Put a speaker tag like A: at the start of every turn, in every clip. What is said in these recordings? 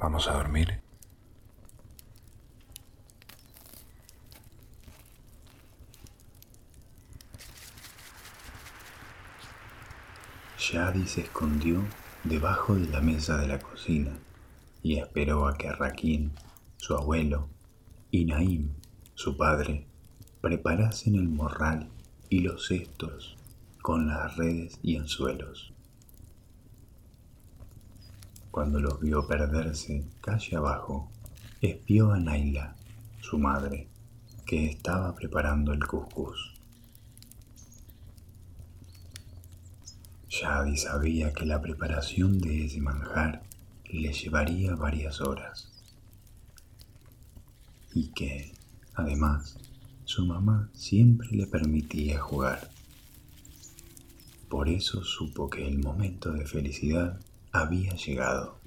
A: Vamos a dormir.
B: Shadi se escondió debajo de la mesa de la cocina y esperó a que Raquín, su abuelo, y Naim, su padre, preparasen el morral y los cestos con las redes y anzuelos. Cuando los vio perderse calle abajo, espió a Naila, su madre, que estaba preparando el cuscús. Shadi sabía que la preparación de ese manjar le llevaría varias horas y que, además, su mamá siempre le permitía jugar. Por eso supo que el momento de felicidad había llegado.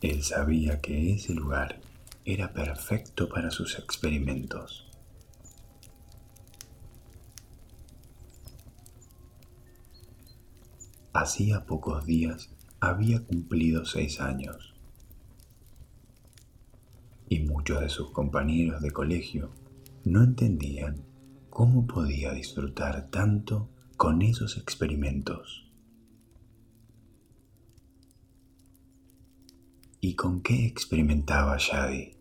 B: Él sabía que ese lugar era perfecto para sus experimentos. Hacía pocos días había cumplido seis años y muchos de sus compañeros de colegio no entendían cómo podía disfrutar tanto con esos experimentos. ¿Y con qué experimentaba Shadi?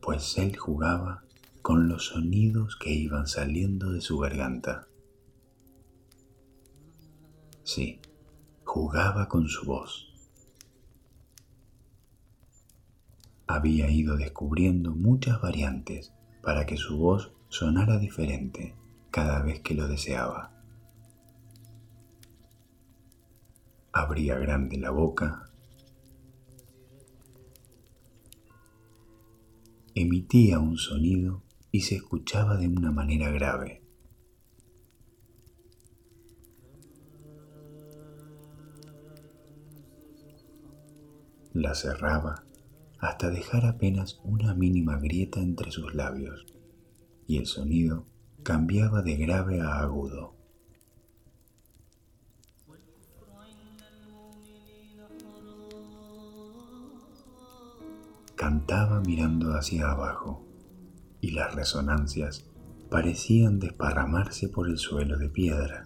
B: Pues él jugaba con los sonidos que iban saliendo de su garganta. Sí, jugaba con su voz. Había ido descubriendo muchas variantes para que su voz sonara diferente cada vez que lo deseaba. Abría grande la boca, emitía un sonido y se escuchaba de una manera grave. La cerraba hasta dejar apenas una mínima grieta entre sus labios, y el sonido cambiaba de grave a agudo. Cantaba mirando hacia abajo, y las resonancias parecían desparramarse por el suelo de piedra.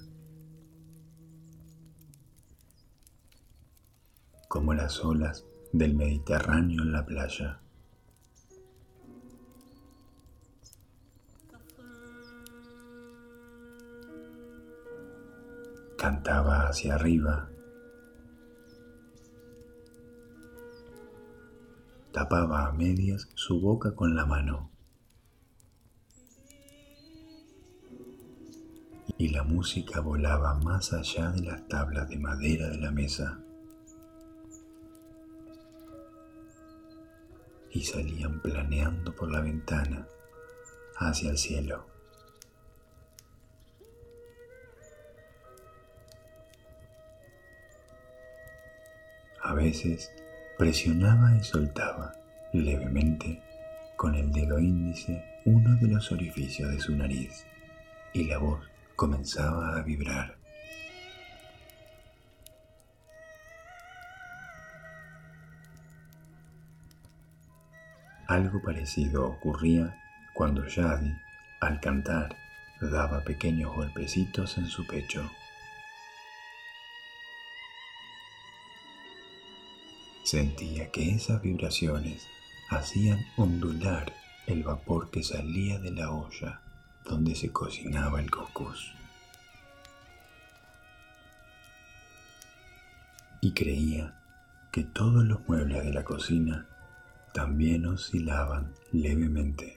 B: como las olas del Mediterráneo en la playa. Cantaba hacia arriba, tapaba a medias su boca con la mano. Y la música volaba más allá de las tablas de madera de la mesa. y salían planeando por la ventana hacia el cielo. A veces presionaba y soltaba levemente con el dedo índice uno de los orificios de su nariz y la voz comenzaba a vibrar. Algo parecido ocurría cuando Yadi, al cantar, daba pequeños golpecitos en su pecho. Sentía que esas vibraciones hacían ondular el vapor que salía de la olla donde se cocinaba el cocos. Y creía que todos los muebles de la cocina también oscilaban levemente.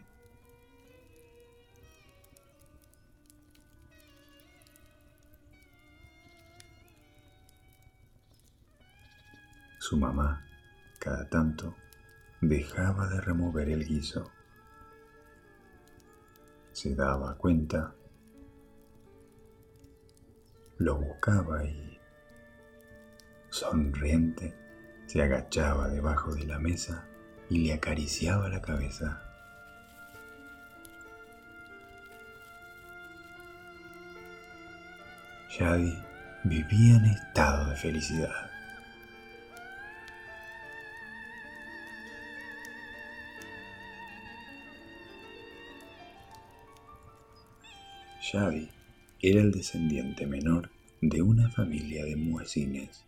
B: Su mamá, cada tanto, dejaba de remover el guiso. Se daba cuenta, lo buscaba y, sonriente, se agachaba debajo de la mesa y le acariciaba la cabeza. Shadi vivía en estado de felicidad. Shadi era el descendiente menor de una familia de muecines,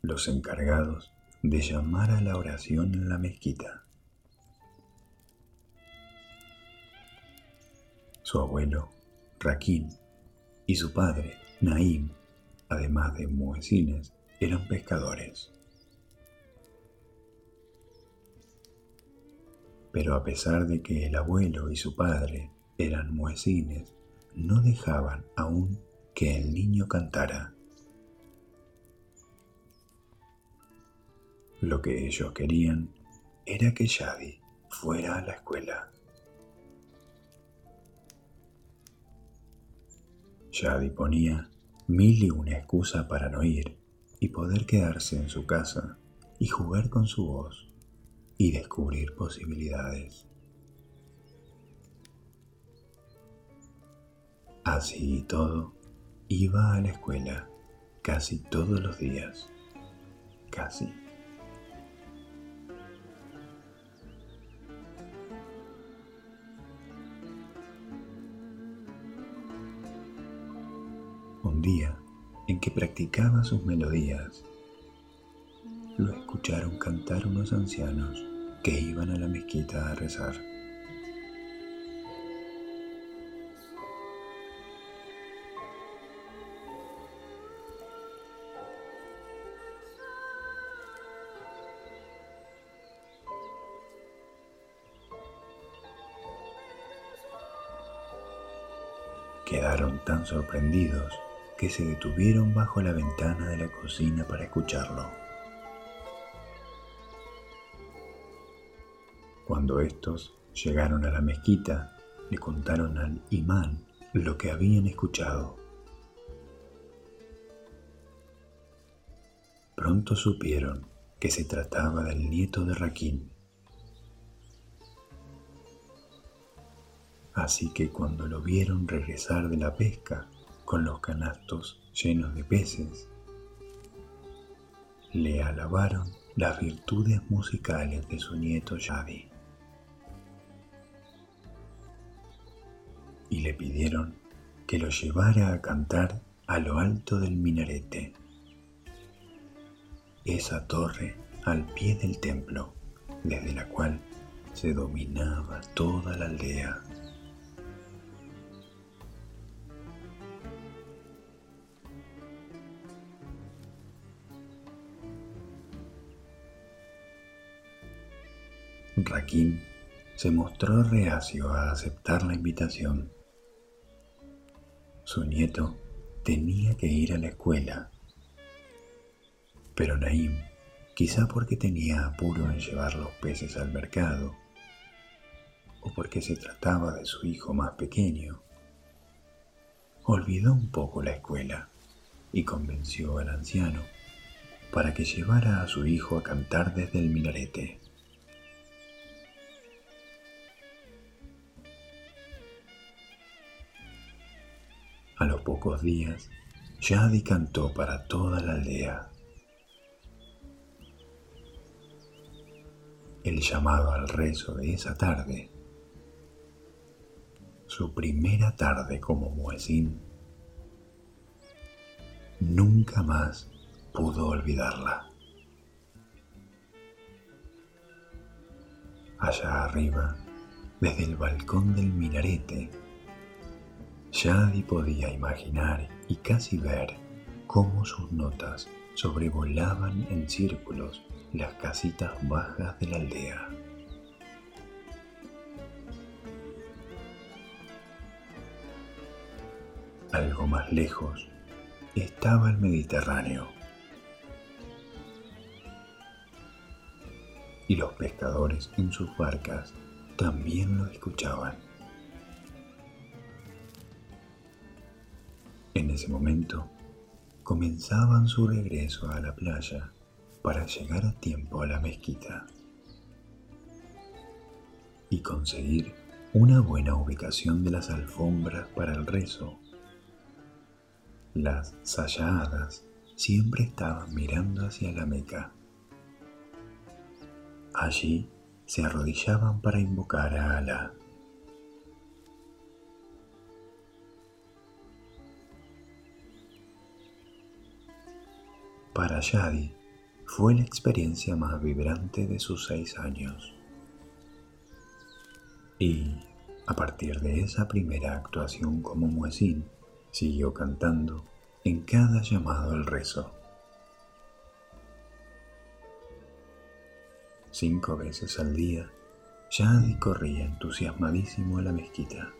B: los encargados de llamar a la oración en la mezquita. Su abuelo, Raquín, y su padre, Naim, además de muecines, eran pescadores. Pero a pesar de que el abuelo y su padre eran muecines, no dejaban aún que el niño cantara. Lo que ellos querían era que Shadi fuera a la escuela. Shadi ponía mil y una excusa para no ir y poder quedarse en su casa y jugar con su voz y descubrir posibilidades. Así y todo, iba a la escuela casi todos los días. Casi. Un día en que practicaba sus melodías, lo escucharon cantar unos ancianos que iban a la mezquita a rezar. Sorprendidos que se detuvieron bajo la ventana de la cocina para escucharlo. Cuando estos llegaron a la mezquita, le contaron al imán lo que habían escuchado. Pronto supieron que se trataba del nieto de Raquín. Así que cuando lo vieron regresar de la pesca con los canastos llenos de peces, le alabaron las virtudes musicales de su nieto Yadi y le pidieron que lo llevara a cantar a lo alto del minarete, esa torre al pie del templo, desde la cual se dominaba toda la aldea. Se mostró reacio a aceptar la invitación. Su nieto tenía que ir a la escuela, pero Naim, quizá porque tenía apuro en llevar los peces al mercado, o porque se trataba de su hijo más pequeño, olvidó un poco la escuela y convenció al anciano para que llevara a su hijo a cantar desde el minarete. A los pocos días, Yadi cantó para toda la aldea. El llamado al rezo de esa tarde, su primera tarde como muezín, nunca más pudo olvidarla. Allá arriba, desde el balcón del minarete, Shadi podía imaginar y casi ver cómo sus notas sobrevolaban en círculos las casitas bajas de la aldea. Algo más lejos estaba el Mediterráneo. Y los pescadores en sus barcas también lo escuchaban. En ese momento, comenzaban su regreso a la playa para llegar a tiempo a la mezquita y conseguir una buena ubicación de las alfombras para el rezo. Las sayadas siempre estaban mirando hacia la Meca. Allí se arrodillaban para invocar a Alá. Para Yadi fue la experiencia más vibrante de sus seis años. Y a partir de esa primera actuación como muezín, siguió cantando en cada llamado al rezo. Cinco veces al día, Yadi corría entusiasmadísimo a la mezquita.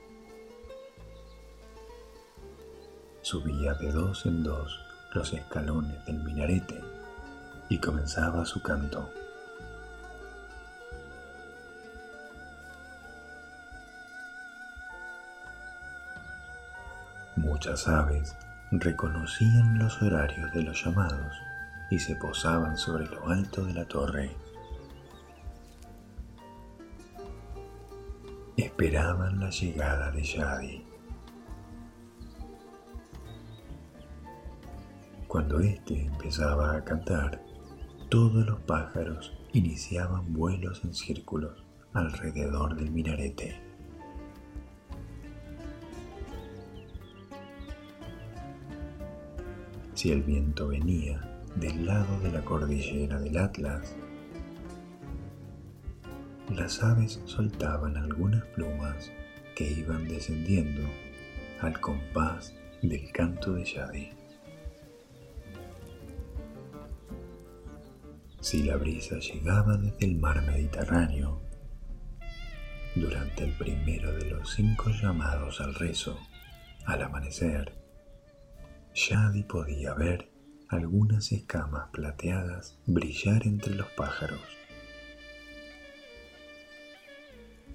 B: Subía de dos en dos los escalones del minarete y comenzaba su canto. Muchas aves reconocían los horarios de los llamados y se posaban sobre lo alto de la torre. Esperaban la llegada de Yadi. Cuando éste empezaba a cantar, todos los pájaros iniciaban vuelos en círculos alrededor del minarete. Si el viento venía del lado de la cordillera del Atlas, las aves soltaban algunas plumas que iban descendiendo al compás del canto de Yadi. Si la brisa llegaba desde el mar Mediterráneo, durante el primero de los cinco llamados al rezo, al amanecer, Shadi podía ver algunas escamas plateadas brillar entre los pájaros.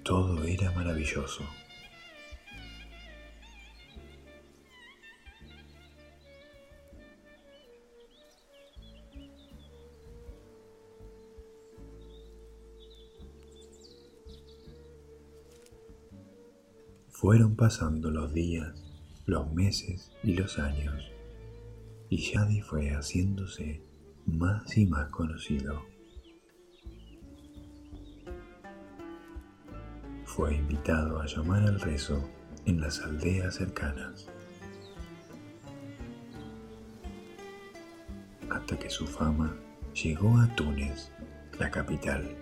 B: Todo era maravilloso. Fueron pasando los días, los meses y los años, y Shadi fue haciéndose más y más conocido. Fue invitado a llamar al rezo en las aldeas cercanas, hasta que su fama llegó a Túnez, la capital.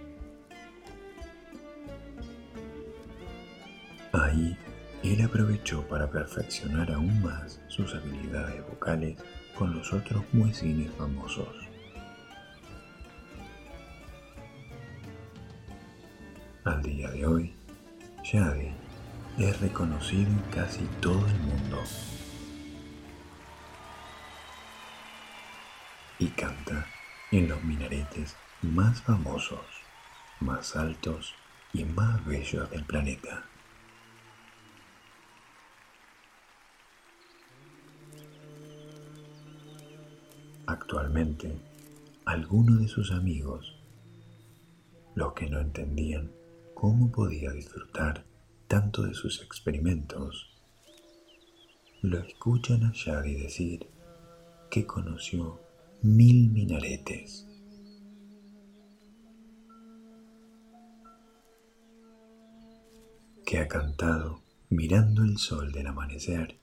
B: Ahí él aprovechó para perfeccionar aún más sus habilidades vocales con los otros muecines famosos. Al día de hoy, Shadi es reconocido en casi todo el mundo y canta en los minaretes más famosos, más altos y más bellos del planeta. Actualmente, algunos de sus amigos, los que no entendían cómo podía disfrutar tanto de sus experimentos, lo escuchan a Shadi decir que conoció mil minaretes. que ha cantado mirando el sol del amanecer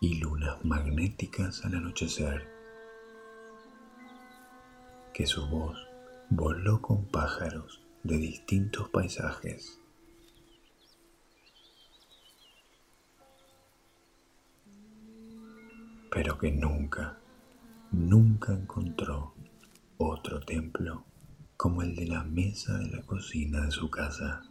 B: y lunas magnéticas al anochecer que su voz voló con pájaros de distintos paisajes. Pero que nunca, nunca encontró otro templo como el de la mesa de la cocina de su casa.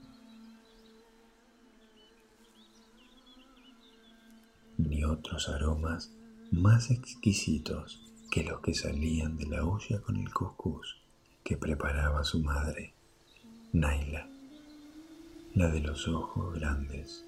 B: Ni otros aromas más exquisitos que los que salían de la olla con el cuscús que preparaba su madre, Naila, la de los ojos grandes